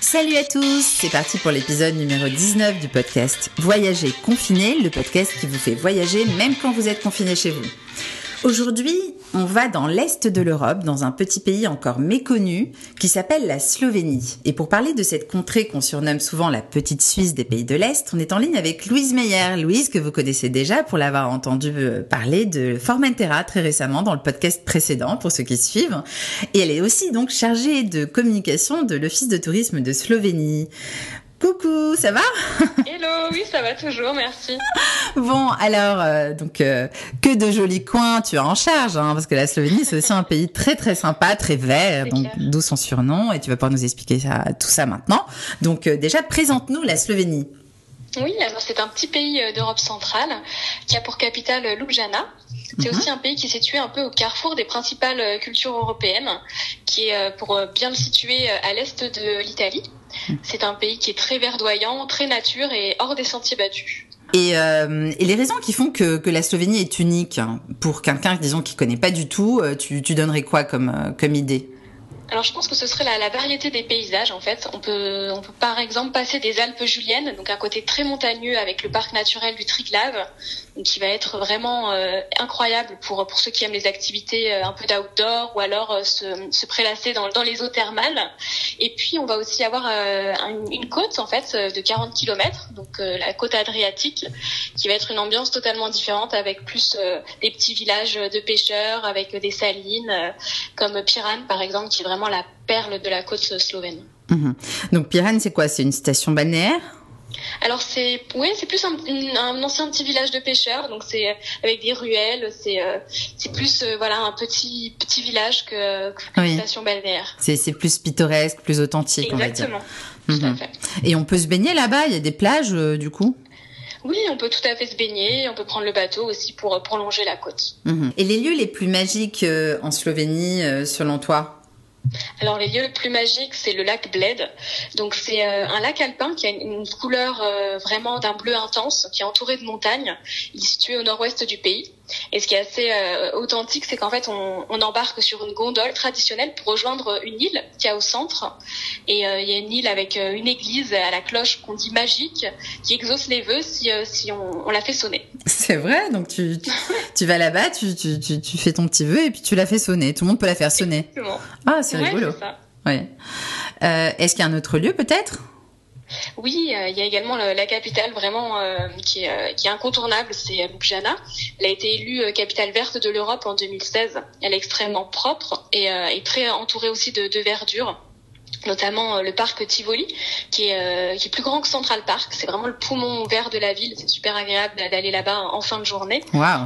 Salut à tous, c'est parti pour l'épisode numéro 19 du podcast Voyager confiné, le podcast qui vous fait voyager même quand vous êtes confiné chez vous. Aujourd'hui, on va dans l'est de l'Europe, dans un petit pays encore méconnu qui s'appelle la Slovénie. Et pour parler de cette contrée qu'on surnomme souvent la petite Suisse des pays de l'Est, on est en ligne avec Louise Meyer. Louise, que vous connaissez déjà pour l'avoir entendu euh, parler de Formentera très récemment dans le podcast précédent, pour ceux qui suivent. Et elle est aussi donc chargée de communication de l'Office de tourisme de Slovénie. Coucou, ça va Hello, oui, ça va toujours, merci. Bon, alors, euh, donc, euh, que de jolis coins tu as en charge, hein, parce que la Slovénie, c'est aussi un pays très, très sympa, très vert, donc d'où son surnom, et tu vas pouvoir nous expliquer ça, tout ça maintenant. Donc, euh, déjà, présente-nous la Slovénie. Oui, alors c'est un petit pays d'Europe centrale qui a pour capitale Ljubljana. C'est aussi un pays qui est situé un peu au carrefour des principales cultures européennes, qui est, pour bien le situer, à l'est de l'Italie. C'est un pays qui est très verdoyant, très nature et hors des sentiers battus. Et, euh, et les raisons qui font que, que la Slovénie est unique hein, pour quelqu'un, disons, qui connaît pas du tout, euh, tu, tu donnerais quoi comme, euh, comme idée? Alors je pense que ce serait la, la, variété des paysages en fait. On peut, on peut par exemple passer des Alpes juliennes, donc un côté très montagneux avec le parc naturel du Triglav, qui va être vraiment euh, incroyable pour pour ceux qui aiment les activités euh, un peu d'outdoor ou alors euh, se, se prélasser dans, dans les eaux thermales. Et puis on va aussi avoir une, une, côte en fait de 40 km, donc la côte adriatique, qui va être une ambiance totalement différente avec plus des petits villages de pêcheurs, avec des salines comme Piran par exemple, qui est vraiment la perle de la côte slovène. Mhm. Donc Piran, c'est quoi? C'est une station balnéaire? Alors c'est oui c'est plus un, un, ancien petit village de pêcheurs donc c'est euh, avec des ruelles c'est euh, c'est plus euh, voilà un petit petit village que, que une station balnéaire. C'est c'est plus pittoresque plus authentique Exactement. on va dire. Mhm. Et on peut se baigner là-bas? Il y a des plages du coup? Oui, on peut tout à fait se baigner. On peut prendre le bateau aussi pour prolonger la côte. Mhm. Et les lieux les plus magiques en Slovénie, selon toi? Alors les lieux les plus magiques, c'est le lac Bled. Donc c'est euh, un lac alpin qui a une, couleur euh, vraiment d'un bleu intense, qui est entouré de montagnes. Il est situé au nord-ouest du pays. Et ce qui est assez euh, authentique, c'est qu'en fait, on, on, embarque sur une gondole traditionnelle pour rejoindre une île qui est au centre. Et il y a une île avec une église à la cloche qu'on dit magique, qui exauce les vœux si, si on, on, la fait sonner. C'est vrai, donc tu, tu, tu vas là-bas, tu, tu, tu, fais ton petit vœu et puis tu la fais sonner. Tout le monde peut la faire sonner. Exactement. Ah, c'est rigolo. Ouais. Euh, Est-ce qu'il y a un autre lieu peut-être? Oui, euh, il y a également la, capitale vraiment euh, qui, est, euh, qui, est, incontournable, c'est Ljubljana. Elle a été élue capitale verte de l'Europe en 2016. Elle est extrêmement propre et, et très entourée aussi de verdure notamment euh, le parc Tivoli, qui est, euh, qui est plus grand que Central Park. C'est vraiment le poumon vert de la ville. C'est super agréable d'aller là-bas en fin de journée.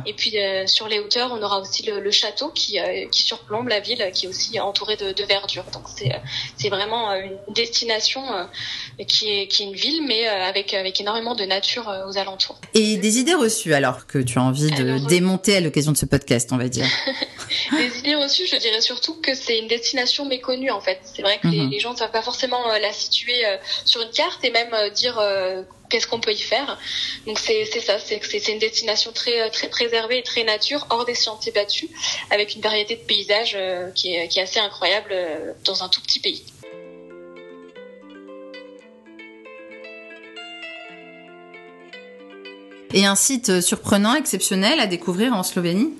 Et puis euh, sur les hauteurs, on aura aussi le, le château qui, qui surplombe la ville, qui est aussi entouré de, de verdure. Donc c'est c'est vraiment une destination qui est qui est une ville, mais avec avec énormément de nature aux alentours. Et des idées reçues alors que tu as envie de démonter à l'occasion de ce podcast, on va dire. des idées reçues, je dirais surtout que c'est une destination méconnue en fait. C'est vrai que les, mhm. les gens ne savent pas forcément euh, la situer euh, sur une carte et même euh, dire qu'est-ce qu'on peut y faire. Donc c'est ça, c'est une destination très très préservée et très nature, hors des sentiers battus, avec une variété de paysages qui est, qui est assez incroyable dans un tout petit pays. Et un site surprenant, exceptionnel à découvrir en Slovénie?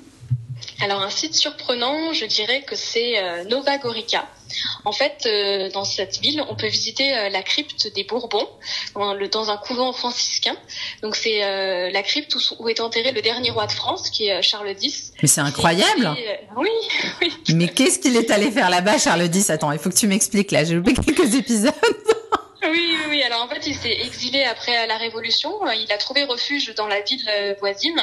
Alors un site surprenant, je dirais que c'est Nova Gorica. En fait, euh, dans cette ville, on peut visiter euh, la crypte des Bourbons dans, un couvent franciscain. Donc c'est euh, la crypte où, est enterré le dernier roi de France, qui est Charles X. Mais c'est incroyable. oui, oui. Mais qu'est-ce qu'il est allé faire là-bas, Charles X? Attends, il faut que tu m'expliques là. J'ai loupé quelques épisodes. Oui, oui, Alors en fait, il s'est exilé après la Révolution. Il a trouvé refuge dans la ville euh, voisine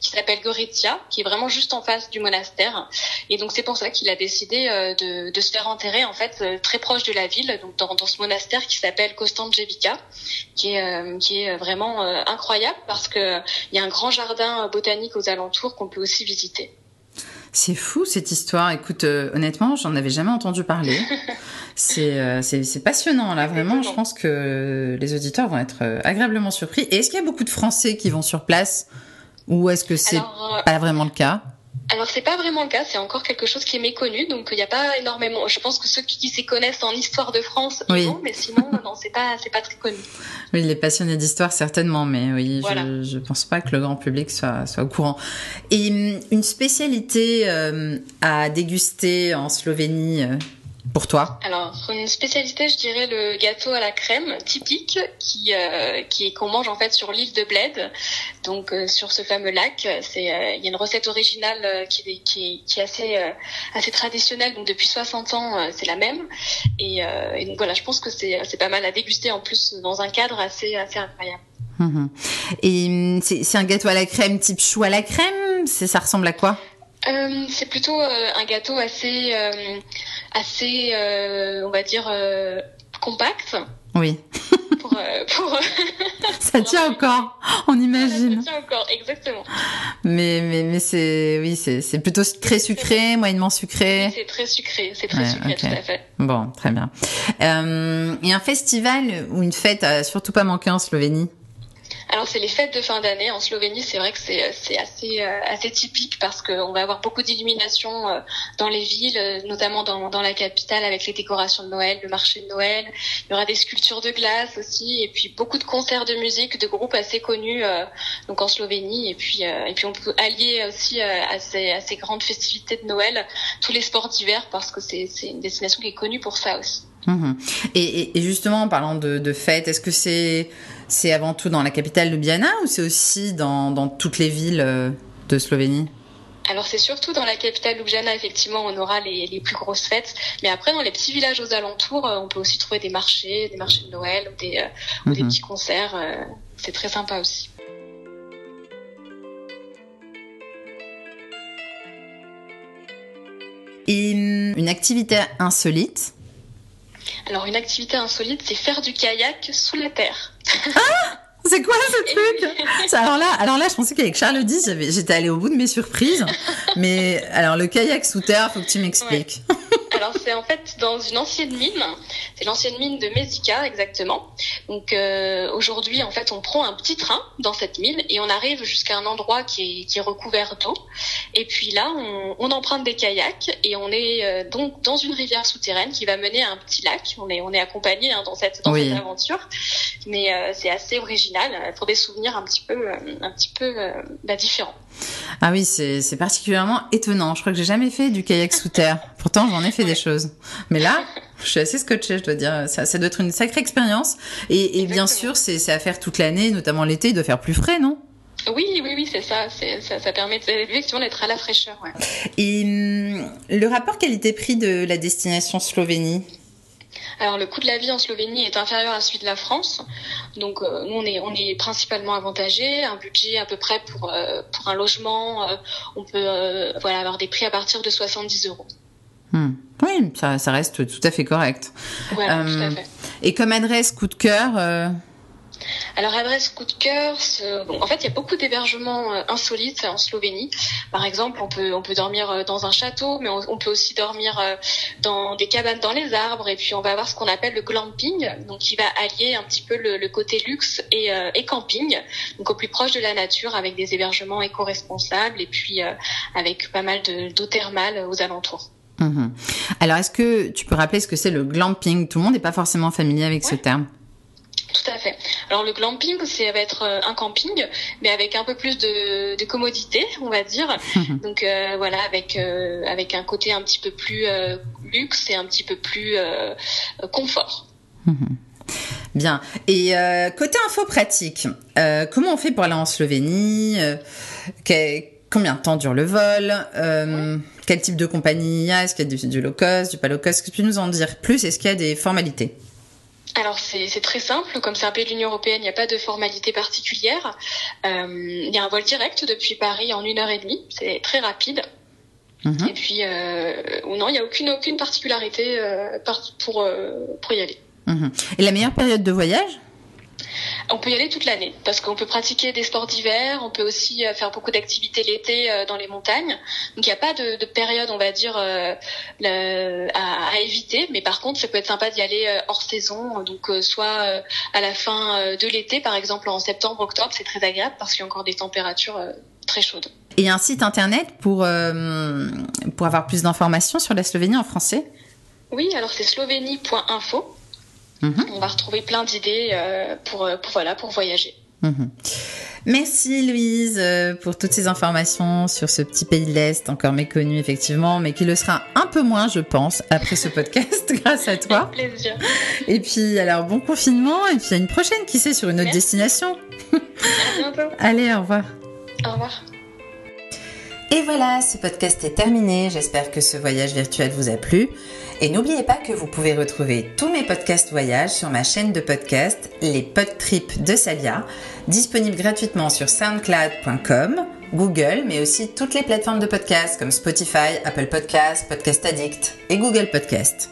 qui s'appelle Gorizia, qui est vraiment juste en face du monastère. Et donc c'est pour ça qu'il a décidé euh, de, de, se faire enterrer en fait euh, très proche de la ville, donc dans, dans ce monastère qui s'appelle Kostanjevica, qui est qui est vraiment incroyable parce que il y a un grand jardin botanique aux alentours qu'on peut aussi visiter. C'est fou cette histoire. Écoute, honnêtement, j'en avais jamais entendu parler. Euh, c'est c'est passionnant là vraiment. Je pense que les auditeurs vont être euh, agréablement surpris. Et est-ce qu'il y a beaucoup de Français qui vont sur place? Ou est-ce que c'est euh, pas vraiment le cas? Alors c'est pas vraiment le cas, c'est encore quelque chose qui est méconnu, donc il n'y a pas énormément. Je pense que ceux qui s'y connaissent en histoire de France, oui. mais sinon non, c'est pas c'est pas très connu. Oui, les passionnés d'histoire certainement, mais oui, je, je pense pas que le grand public soit soit au courant. Et hum, une spécialité euh, à déguster en Slovénie. Euh, pour toi Alors, une spécialité, je dirais le gâteau à la crème typique qui euh, qui qu'on mange en fait sur l'île de Bled, donc euh, sur ce fameux lac. C'est euh, il y a une recette originale qui qui qui est assez assez traditionnelle, donc depuis 60 ans c'est la même. Et, et, donc voilà, je pense que c'est c'est pas mal à déguster en plus dans un cadre assez assez incroyable. Mmh et hum, c'est un gâteau à la crème type chou à la crème? C'est ça ressemble à quoi? Euh, c'est plutôt euh, un gâteau assez, euh, assez, on va dire, compact. Oui. pour, pour ça tient encore, on imagine. Ça tient encore, exactement. Mais mais mais c'est oui c'est c'est plutôt très sucré, moyennement sucré. C'est très sucré, c'est très sucré tout à fait. Bon, très bien. Euh, et un festival ou une fête à surtout pas manquer en Slovénie? Alors c'est les fêtes de fin d'année en Slovénie. C'est vrai que c'est c'est assez euh, assez typique parce qu'on va avoir beaucoup d'illuminations euh, dans les villes, euh, notamment dans dans la capitale avec les décorations de Noël, le marché de Noël. Il y aura des sculptures de glace aussi et puis beaucoup de concerts de musique de groupes assez connus donc en Slovénie et puis et puis on peut allier aussi à ces à ces grandes festivités de Noël tous les sports d'hiver parce que c'est c'est une destination qui est connue pour ça aussi. Mmh et, et, justement, en parlant de, de fêtes, est-ce que c'est c'est avant tout dans la capitale Ljubljana ou c'est aussi dans, dans toutes les villes euh, de Slovénie? Alors c'est surtout dans la capitale Ljubljana, effectivement, on aura les, les, plus grosses fêtes. Mais après, dans les petits villages aux alentours, euh, on peut aussi trouver des marchés, des marchés de Noël ou des, euh, ou des mmh petits concerts. c'est très sympa aussi. Et hum, une activité insolite? Alors une activité insolite, c'est faire du kayak sous la terre. Ah c'est quoi ce truc? Alors là, alors là, je pensais qu'avec Charles X, j'étais allée au bout de mes surprises. Mais alors le kayak sous terre, faut que tu m'expliques. Alors c'est en fait dans une ancienne mine, c'est l'ancienne mine de Mezika exactement. Donc euh, aujourd'hui en fait on prend un petit train dans cette mine et on arrive jusqu'à un endroit qui est, qui est recouvert d'eau. Et puis là on, on, emprunte des kayaks et on est euh, donc dans une rivière souterraine qui va mener à un petit lac. On est on est accompagné hein, dans cette dans cette aventure, mais euh, c'est assez original pour des souvenirs un petit peu un petit peu bah, différents. Ah oui, c'est particulièrement étonnant. Je crois que j'ai jamais fait du kayak sous terre. Pourtant, j'en ai fait des choses. Mais là, je suis assez scotchée, je dois dire. Ça, ça doit être une sacrée expérience. Et, et bien sûr, c'est à faire toute l'année, notamment l'été, il doit faire plus frais, non? Oui, oui, oui, c'est ça. ça. Ça permet effectivement d'être à la fraîcheur. Ouais. Et hum, le rapport qualité-prix de la destination Slovénie? Alors le coût de la vie en Slovénie est inférieur à celui de la France, donc euh, nous on est on est principalement avantagé, un budget à peu près pour euh, pour un logement, euh, on peut voilà avoir des prix à partir de 70 euros. Hmm. Oui, ça, ça reste tout à fait correct. Voilà, tout à fait. Et comme adresse coup de cœur alors adresse coup de cœur, en fait il y a beaucoup d'hébergements euh, insolites en Slovénie. Par exemple, on peut on peut dormir euh, dans un château, mais on, peut aussi dormir euh, dans des cabanes dans les arbres. Et puis on va avoir ce qu'on appelle le glamping, donc qui va allier un petit peu le, côté luxe et, et, camping, donc au plus proche de la nature, avec des hébergements éco-responsables et puis avec pas mal d'eau thermale aux alentours. Mmh Alors, est-ce que tu peux rappeler ce que c'est le glamping? Tout le monde n'est pas forcément familier avec ce terme. Alors le glamping, ça va être euh, un camping, mais avec un peu plus de, de commodité, on va dire. Donc euh, voilà, avec euh, avec un côté un petit peu plus luxe et un petit peu plus confort. Bien. Et côté info pratique, comment on fait pour aller en Slovénie Combien de temps dure le vol Quel type de compagnie il y a Est-ce qu'il y a du, du low cost, du pas low cost? Est-ce que tu peux nous en dire plus? Est-ce qu'il y a des formalités? Alors c'est très simple, comme c'est un pays de l'Union européenne, il n'y a pas de formalité particulière. Euh, il y a un vol direct depuis Paris en une heure et demie, c'est très rapide. Mhm. Et puis, euh, non, il n'y a aucune aucune particularité euh, pour pour y aller. Mhm. Et la meilleure période de voyage? On peut y aller toute l'année parce qu'on peut pratiquer des sports d'hiver, on peut aussi euh, faire beaucoup d'activités l'été euh, dans les montagnes. Donc il n'y a pas de, de, période, on va dire, euh, à, à, éviter. Mais par contre, ça peut être sympa d'y aller hors saison, donc soit à la fin de l'été, par exemple en septembre, octobre, c'est très agréable parce qu'il y a encore des températures très chaude. Et un site internet pour, pour avoir plus d'informations sur la Slovénie en français? Oui, alors c'est slovénie.info. Mhm. On va retrouver plein d'idées pour, pour, voilà, pour voyager. Mhm. Merci Louise euh, pour toutes ces informations sur ce petit pays de l'Est, encore méconnu effectivement, mais qui le sera un peu moins, je pense, après ce podcast, grâce à toi. Avec plaisir. Et puis, alors, bon confinement, et puis à une prochaine, qui sait, sur une autre destination. À bientôt. Allez, au revoir. Au revoir. Et voilà, ce podcast est terminé. J'espère que ce voyage virtuel vous a plu. Et n'oubliez pas que vous pouvez retrouver tous mes podcasts voyages sur ma chaîne de podcast, les Podtrips de Salia, disponible gratuitement sur soundcloud.com, Google, mais aussi toutes les plateformes de podcasts comme Spotify, Apple Podcasts, Podcast Addict et Google Podcasts.